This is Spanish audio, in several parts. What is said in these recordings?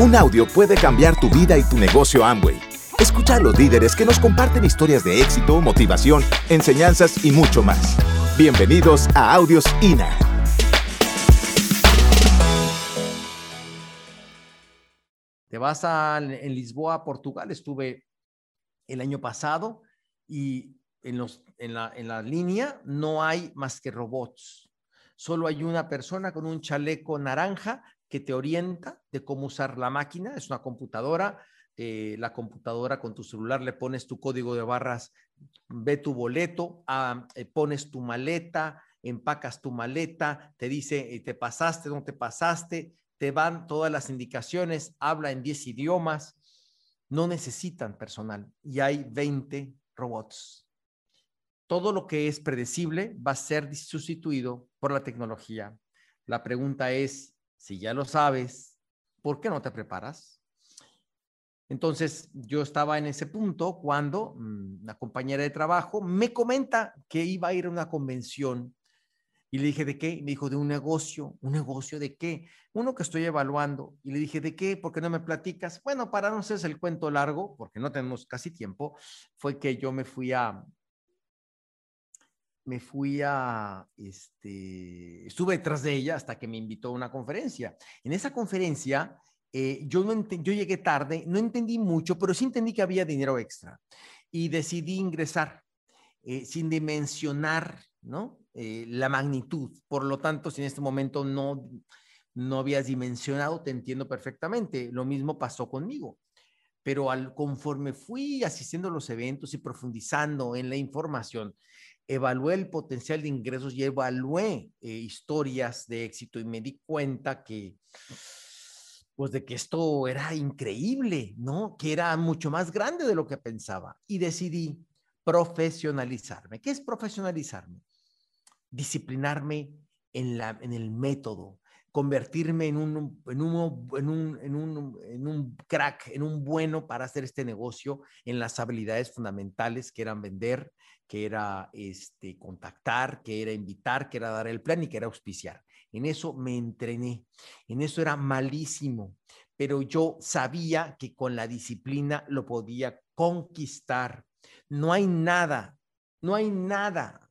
Un audio puede cambiar tu vida y tu negocio Amway. Escucha a los líderes que nos comparten historias de éxito, motivación, enseñanzas y mucho más. Bienvenidos a Audios INA. Te vas a, en Lisboa, Portugal. Estuve el año pasado y en, los, en, la, en la línea no hay más que robots. Solo hay una persona con un chaleco naranja que te orienta de cómo usar la máquina, es una computadora, eh, la computadora con tu celular le pones tu código de barras, ve tu boleto, ah, eh, pones tu maleta, empacas tu maleta, te dice, eh, te pasaste, no te pasaste, te van todas las indicaciones, habla en 10 idiomas, no necesitan personal y hay 20 robots. Todo lo que es predecible va a ser sustituido por la tecnología. La pregunta es, si ya lo sabes, ¿por qué no te preparas? Entonces, yo estaba en ese punto cuando mm, una compañera de trabajo me comenta que iba a ir a una convención y le dije, ¿de qué? Me dijo, de un negocio. ¿Un negocio de qué? Uno que estoy evaluando. Y le dije, ¿de qué? ¿Por qué no me platicas? Bueno, para no ser el cuento largo, porque no tenemos casi tiempo, fue que yo me fui a, me fui a, este, estuve detrás de ella hasta que me invitó a una conferencia. En esa conferencia, eh, yo, no yo llegué tarde, no entendí mucho, pero sí entendí que había dinero extra y decidí ingresar eh, sin dimensionar, ¿no? Eh, la magnitud. Por lo tanto, si en este momento no, no habías dimensionado, te entiendo perfectamente. Lo mismo pasó conmigo. Pero al, conforme fui asistiendo a los eventos y profundizando en la información, evalué el potencial de ingresos y evalué eh, historias de éxito y me di cuenta que, pues de que esto era increíble, ¿no? Que era mucho más grande de lo que pensaba y decidí profesionalizarme. ¿Qué es profesionalizarme? Disciplinarme en, la, en el método, convertirme en un, en, un, en, un, en, un, en un crack, en un bueno para hacer este negocio, en las habilidades fundamentales que eran vender, que era este, contactar, que era invitar, que era dar el plan y que era auspiciar. En eso me entrené, en eso era malísimo, pero yo sabía que con la disciplina lo podía conquistar. No hay nada, no hay nada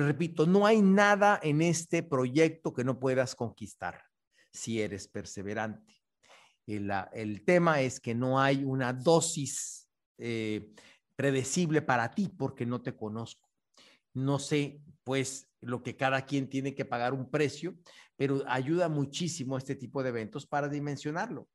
repito, no hay nada en este proyecto que no puedas conquistar si eres perseverante. El, el tema es que no hay una dosis eh, predecible para ti porque no te conozco. No sé, pues, lo que cada quien tiene que pagar un precio, pero ayuda muchísimo este tipo de eventos para dimensionarlo.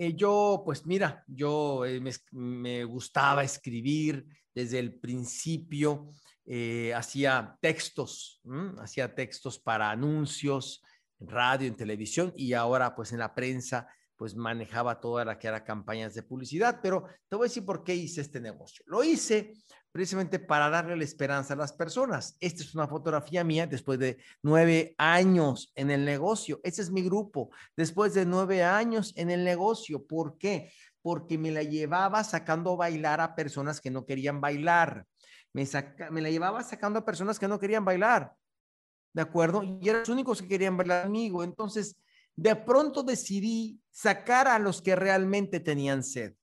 Eh, yo, pues mira, yo eh, me, gustaba escribir desde el principio, eh, hacía textos, hacía textos para anuncios en radio, en televisión y ahora pues en la prensa pues manejaba toda la que era campañas de publicidad, pero te voy a decir por qué hice este negocio. Lo hice precisamente para darle la esperanza a las personas. Esta es una fotografía mía después de nueve años en el negocio. Ese es mi grupo, después de nueve años en el negocio. ¿Por qué? Porque me la llevaba sacando a bailar a personas que no querían bailar me, la llevaba sacando a personas que no querían bailar, ¿de acuerdo? Y eran los únicos que querían bailar conmigo. Entonces, de pronto decidí sacar a los que realmente tenían sed.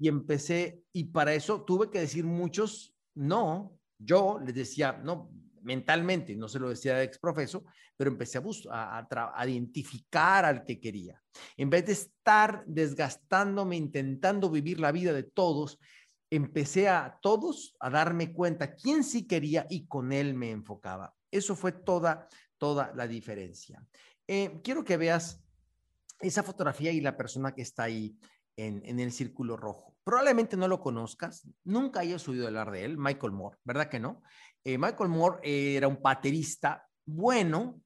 Y empecé, y para eso tuve que decir muchos no. Yo les decía, no, mentalmente, no se lo decía de exprofeso, pero empecé a, a, a, identificar al que quería. En vez de estar desgastándome, intentando vivir la vida de todos, empecé a todos a darme cuenta quién sí quería y con él me enfocaba. Eso fue toda, toda la diferencia. Eh, quiero que veas esa fotografía y la persona que está ahí en, el círculo rojo. Probablemente no lo conozcas, nunca hayas oído hablar de él, Michael Moore, ¿verdad que no? Eh, Michael Moore era un baterista bueno,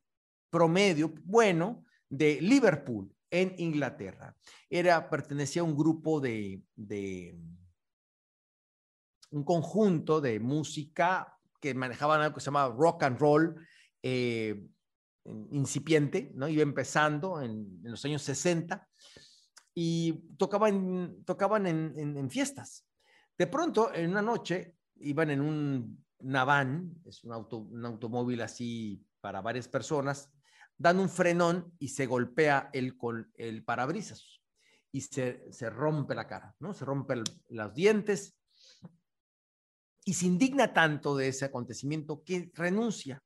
promedio, bueno, de Liverpool, en Inglaterra. Era, pertenecía a un grupo de un conjunto de música que manejaban algo que se llamaba rock and roll eh, incipiente, ¿no? Iba empezando en, los años 60 y tocaban, tocaban en, fiestas. De pronto, en una noche, iban en un, una van, es un, auto, un automóvil así para varias personas, dan un frenón y se golpea el, el parabrisas y se, rompe la cara, ¿no? Se rompe los dientes y se indigna tanto de ese acontecimiento que renuncia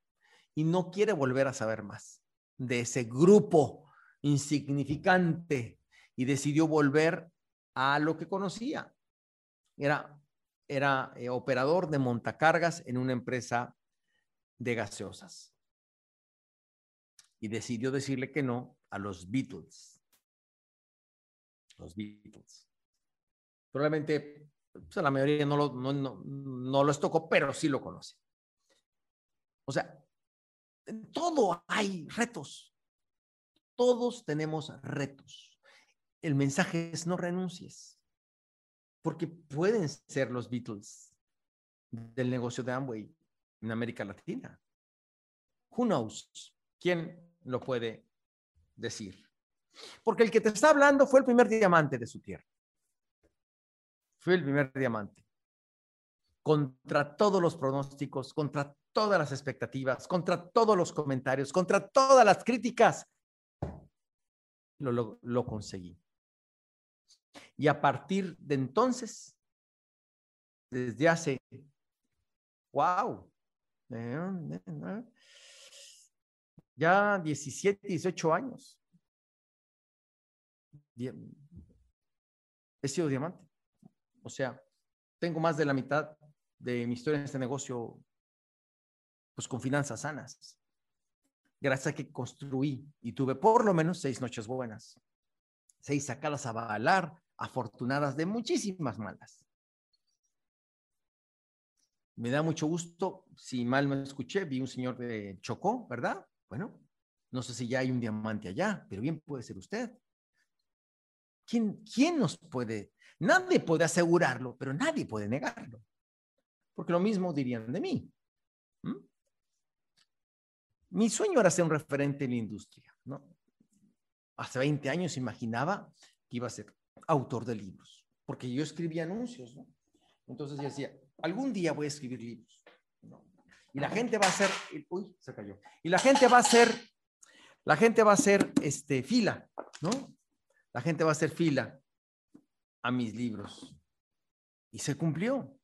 y no quiere volver a saber más de ese grupo insignificante y decidió volver a lo que conocía. Era, era eh, operador de montacargas en una empresa de gaseosas. Y decidió decirle que no a los Beatles. Los Beatles. Probablemente pues, la mayoría no, lo, no, no, no los tocó, pero sí lo conoce. O sea, en todo hay retos. Todos tenemos retos. El mensaje es no renuncies, porque pueden ser los Beatles del negocio de Amway en América Latina. Who knows? ¿Quién lo puede decir? Porque el que te está hablando fue el primer diamante de su tierra. Fue el primer diamante. Contra todos los pronósticos, contra todas las expectativas, contra todos los comentarios, contra todas las críticas, lo, lo, conseguí. Y a partir de entonces, desde hace, wow, ya 17, 18 años, he sido diamante. O sea, tengo más de la mitad de mi historia en este negocio, pues con finanzas sanas gracias a que construí y tuve por lo menos seis noches buenas, seis sacadas a balar, afortunadas de muchísimas malas. Me da mucho gusto, si mal no escuché, vi un señor de Chocó, ¿verdad? Bueno, no sé si ya hay un diamante allá, pero bien puede ser usted. ¿Quién, quién nos puede? Nadie puede asegurarlo, pero nadie puede negarlo. Porque lo mismo dirían de mí. Mi sueño era ser un referente en la industria, ¿no? Hace 20 años imaginaba que iba a ser autor de libros, porque yo escribía anuncios, ¿no? Entonces decía, algún día voy a escribir libros. Y la gente va a hacer, uy, se cayó. Y la gente va a hacer, la gente va a hacer, este, fila, ¿no? La gente va a hacer fila a mis libros. Y se cumplió.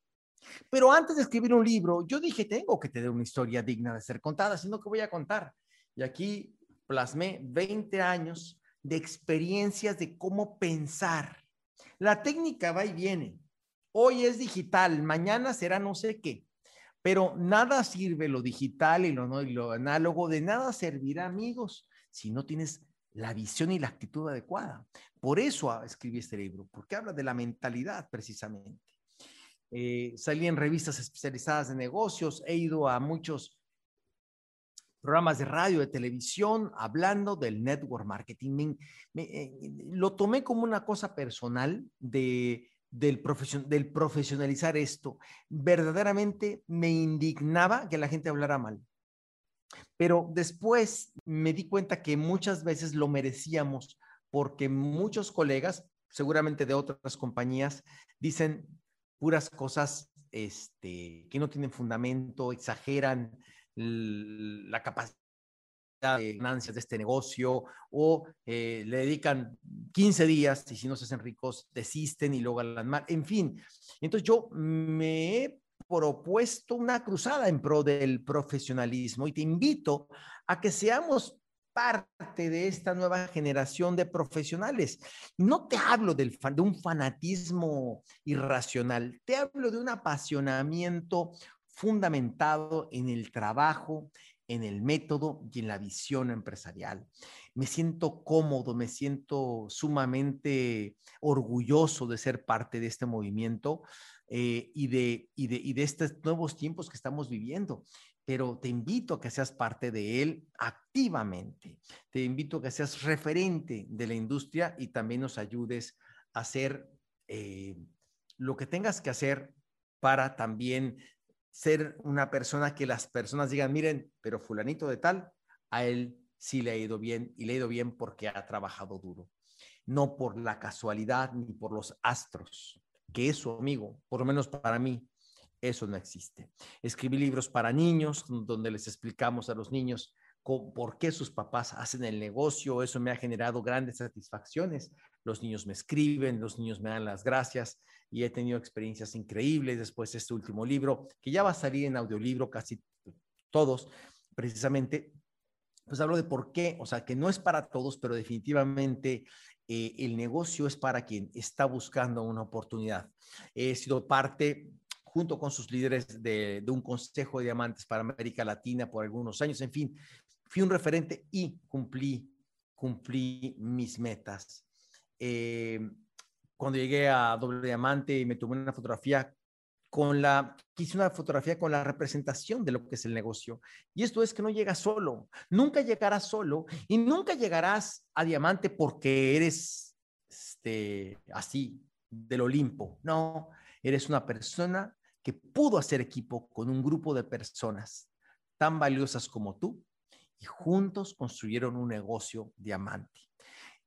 Pero antes de escribir un libro, yo dije, tengo que tener una historia digna de ser contada, sino que voy a contar. Y aquí plasmé 20 años de experiencias de cómo pensar. La técnica va y viene. Hoy es digital, mañana será no sé qué. Pero nada sirve lo digital y lo, y lo análogo, de nada servirá, amigos, si no tienes la visión y la actitud adecuada. Por eso escribí este libro, porque habla de la mentalidad precisamente. Eh, salí en revistas especializadas de negocios, he ido a muchos programas de radio, de televisión, hablando del network marketing. Eh, lo tomé como una cosa personal de, del, del profesionalizar esto. Verdaderamente me indignaba que la gente hablara mal. Pero después me di cuenta que muchas veces lo merecíamos porque muchos colegas, seguramente de otras compañías, dicen, puras cosas este, que no tienen fundamento, exageran la capacidad de ganancias de este negocio o eh, le dedican 15 días y si no se hacen ricos desisten y luego la mal. En fin, entonces yo me he propuesto una cruzada en pro del profesionalismo y te invito a que seamos parte de esta nueva generación de profesionales. No te hablo del, de un fanatismo irracional, te hablo de un apasionamiento fundamentado en el trabajo, en el método y en la visión empresarial. Me siento cómodo, me siento sumamente orgulloso de ser parte de este movimiento eh, y, de, y, de, y de estos nuevos tiempos que estamos viviendo pero te invito a que seas parte de él activamente. Te invito a que seas referente de la industria y también nos ayudes a hacer eh, lo que tengas que hacer para también ser una persona que las personas digan, miren, pero fulanito de tal, a él sí le ha ido bien y le ha ido bien porque ha trabajado duro, no por la casualidad ni por los astros, que eso, amigo, por lo menos para mí, eso no existe. Escribí libros para niños donde les explicamos a los niños por qué sus papás hacen el negocio. Eso me ha generado grandes satisfacciones. Los niños me escriben, los niños me dan las gracias y he tenido experiencias increíbles después de este último libro, que ya va a salir en audiolibro casi todos, precisamente. Pues hablo de por qué, o sea, que no es para todos, pero definitivamente eh, el negocio es para quien está buscando una oportunidad. He sido parte junto con sus líderes de, un consejo de diamantes para América Latina por algunos años. En fin, fui un referente y cumplí, cumplí mis metas. Eh, cuando llegué a Doble Diamante y me tomé una fotografía con la, quise una fotografía con la representación de lo que es el negocio. Y esto es que no llegas solo, nunca llegarás solo y nunca llegarás a Diamante porque eres este, así del Olimpo. No, eres una persona que pudo hacer equipo con un grupo de personas tan valiosas como tú y juntos construyeron un negocio diamante.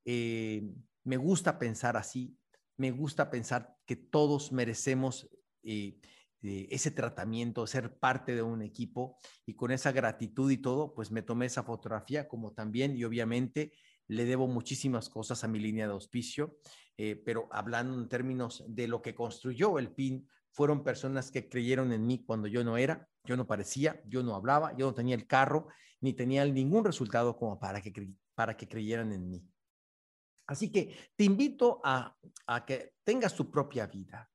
Eh, me gusta pensar así, me gusta pensar que todos merecemos eh, eh, ese tratamiento, ser parte de un equipo y con esa gratitud y todo, pues me tomé esa fotografía como también y obviamente le debo muchísimas cosas a mi línea de auspicio, pero hablando en términos de lo que construyó el PIN, fueron personas que creyeron en mí cuando yo no era, yo no parecía, yo no hablaba, yo no tenía el carro ni tenía ningún resultado como para que, para que creyeran en mí. Así que te invito a, que tengas tu propia vida.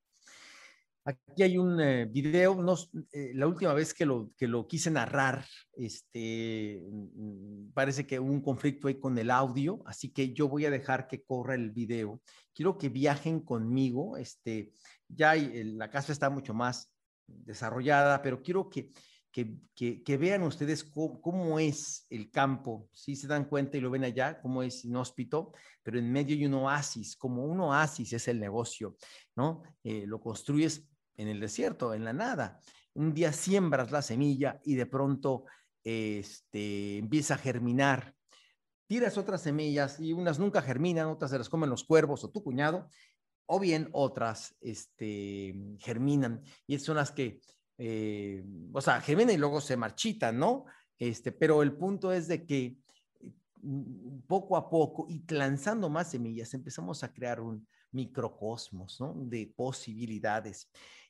Aquí hay un eh, video, no, eh, la última vez que lo, que lo quise narrar, este, mm, parece que hubo un conflicto ahí con el audio, así que yo voy a dejar que corra el video. Quiero que viajen conmigo, este, ya la casa está mucho más desarrollada, pero quiero que vean ustedes cómo, es el campo. Si se dan cuenta y lo ven allá, cómo es inhóspito, pero en medio hay un oasis, como un oasis es el negocio, ¿no? Eh, lo construyes en el desierto, en la nada. Un día siembras la semilla y de pronto este, empieza a germinar. Tiras otras semillas y unas nunca germinan, otras se las comen los cuervos o tu cuñado, o bien otras este, germinan. Y son las que eh, o sea, germina y luego se marchita, ¿no? Este, pero el punto es de que mm, poco a poco y lanzando más semillas empezamos a crear un microcosmos, ¿no? De posibilidades.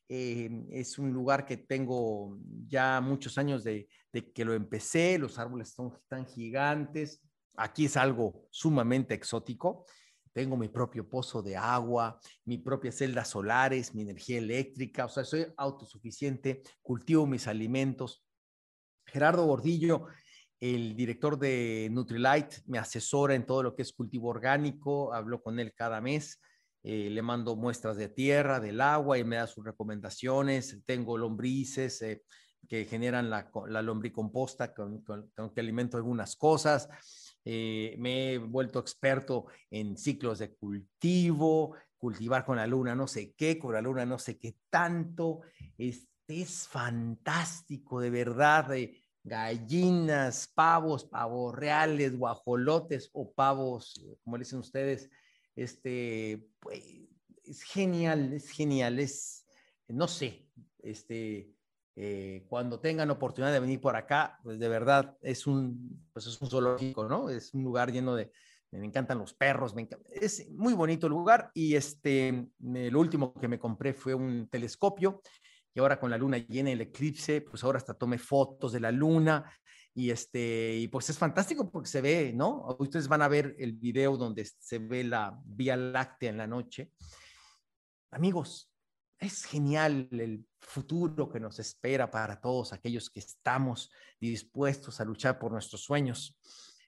Eh, es un lugar que tengo ya muchos años de, que lo empecé, los árboles son tan gigantes, aquí es algo sumamente exótico, tengo mi propio pozo de agua, mi propia celdas solares, mi energía eléctrica, o sea, soy autosuficiente, cultivo mis alimentos. Gerardo Gordillo, el director de Nutrilite, me asesora en todo lo que es cultivo orgánico, hablo con él cada mes. Eh, le mando muestras de tierra, del agua y me da sus recomendaciones. Tengo lombrices eh, que generan la, la lombricomposta con, con, que alimento algunas cosas. Eh, me he vuelto experto en ciclos de cultivo, cultivar con la luna no sé qué, con la luna no sé qué tanto. Es, es fantástico, de verdad. gallinas, pavos, pavos reales, guajolotes o pavos, como dicen ustedes, este, pues, es genial, es genial, es, no sé, este, eh, cuando tengan oportunidad de venir por acá, pues de verdad es un, pues es un zoológico, ¿no? Es un lugar lleno de, me encantan los perros, me es muy bonito el lugar y este, lo último que me compré fue un telescopio y ahora con la luna llena el eclipse, pues ahora hasta tomé fotos de la luna y este, y pues es fantástico porque se ve, ¿no? Ustedes van a ver el video donde se ve la Vía Láctea en la noche. Amigos, es genial el futuro que nos espera para todos aquellos que estamos dispuestos a luchar por nuestros sueños.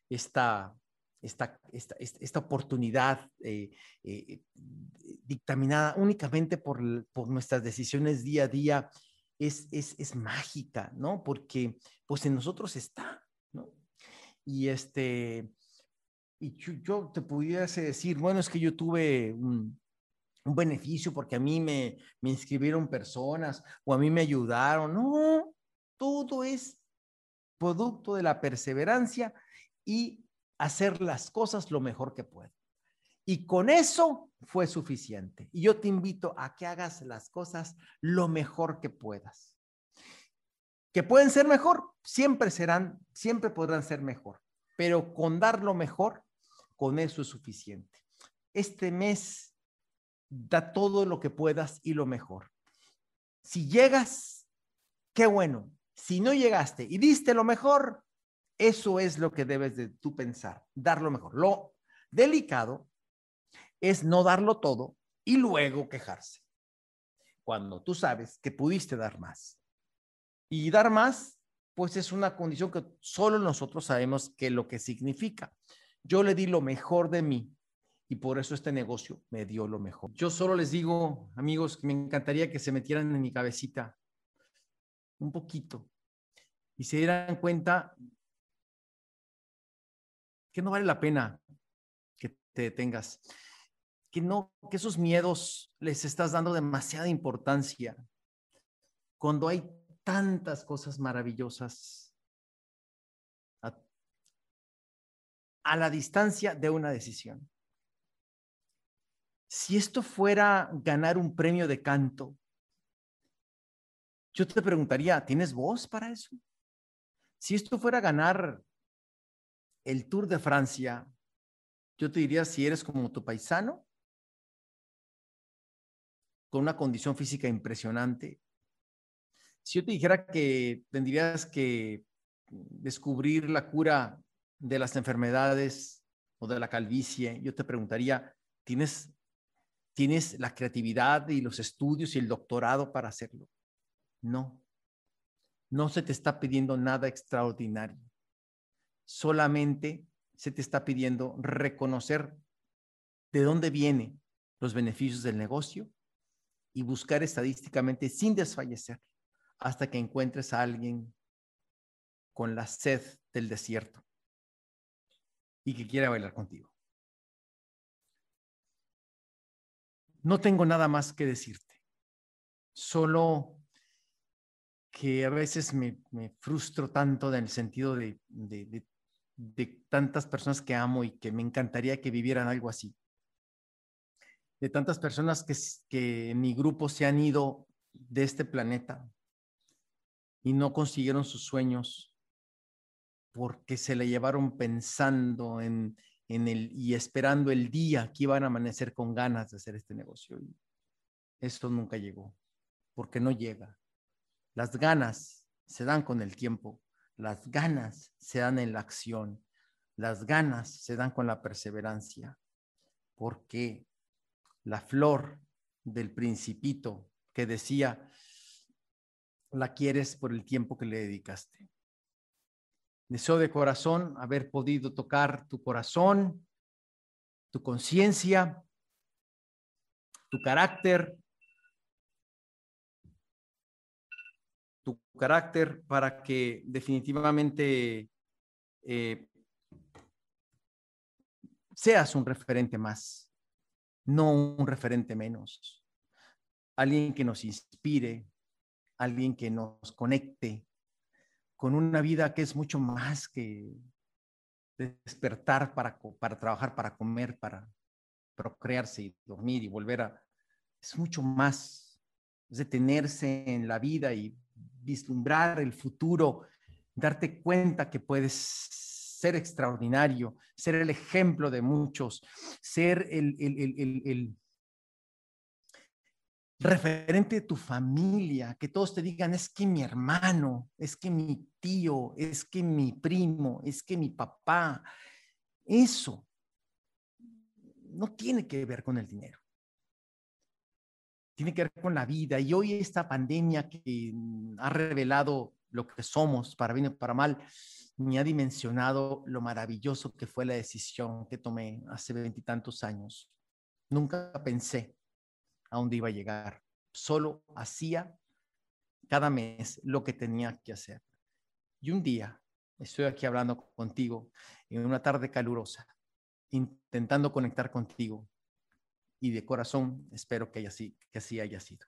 Esta, esta, esta, esta oportunidad eh, eh, dictaminada únicamente por, por, nuestras decisiones día a día es, es, es, mágica, ¿no? Porque pues en nosotros está, ¿no? Y este, y yo, te pudiese decir, bueno, es que yo tuve un, un beneficio porque a mí me, me inscribieron personas o a mí me ayudaron. No, todo es producto de la perseverancia y hacer las cosas lo mejor que puedo. Y con eso fue suficiente. Y yo te invito a que hagas las cosas lo mejor que puedas. que pueden ser mejor, siempre serán, siempre podrán ser mejor, pero con dar lo mejor, con eso es suficiente. Este mes da todo lo que puedas y lo mejor. Si llegas, qué bueno. Si no llegaste y diste lo mejor, eso es lo que debes de tú pensar, dar lo mejor. Lo delicado es no darlo todo y luego quejarse. Cuando tú sabes que pudiste dar más. Y dar más, pues es una condición que solo nosotros sabemos qué lo que significa. Yo le di lo mejor de mí y por eso este negocio me dio lo mejor. Yo solo les digo, amigos, que me encantaría que se metieran en mi cabecita un poquito y se dieran cuenta que no vale la pena que te detengas, que no, que esos miedos les estás dando demasiada importancia cuando hay tantas cosas maravillosas a, a la distancia de una decisión. Si esto fuera ganar un premio de canto, yo te preguntaría, ¿tienes voz para eso? Si esto fuera ganar el Tour de Francia, yo te diría si eres como tu paisano, con una condición física impresionante. Si yo te dijera que tendrías que descubrir la cura de las enfermedades o de la calvicie, yo te preguntaría, ¿tienes ¿Tienes la creatividad y los estudios y el doctorado para hacerlo? No. No se te está pidiendo nada extraordinario. Solamente se te está pidiendo reconocer de dónde vienen los beneficios del negocio y buscar estadísticamente sin desfallecer hasta que encuentres a alguien con la sed del desierto y que quiera bailar contigo. No tengo nada más que decirte, solo que a veces me, frustro tanto en el sentido de, tantas personas que amo y que me encantaría que vivieran algo así. De tantas personas que, que en mi grupo se han ido de este planeta y no consiguieron sus sueños porque se le llevaron pensando en, en el, y esperando el día que iban a amanecer con ganas de hacer este negocio. Esto nunca llegó, porque no llega. Las ganas se dan con el tiempo, las ganas se dan en la acción, las ganas se dan con la perseverancia, porque la flor del principito que decía, la quieres por el tiempo que le dedicaste. Deseo de corazón haber podido tocar tu corazón, tu conciencia, tu carácter, tu carácter para que definitivamente eh, seas un referente más, no un referente menos. Alguien que nos inspire, alguien que nos conecte, con una vida que es mucho más que despertar para, para trabajar, para comer, para procrearse y dormir y volver a... Es mucho más, detenerse en la vida y vislumbrar el futuro, darte cuenta que puedes ser extraordinario, ser el ejemplo de muchos, ser el, referente de tu familia, que todos te digan, es que mi hermano, es que mi tío, es que mi primo, es que mi papá, eso no tiene que ver con el dinero. Tiene que ver con la vida. Y hoy esta pandemia que ha revelado lo que somos, para bien o para mal, me ha dimensionado lo maravilloso que fue la decisión que tomé hace veintitantos años. Nunca pensé a dónde iba a llegar. Solo hacía cada mes lo que tenía que hacer. Y un día estoy aquí hablando contigo en una tarde calurosa, intentando conectar contigo y de corazón espero que, que así haya sido.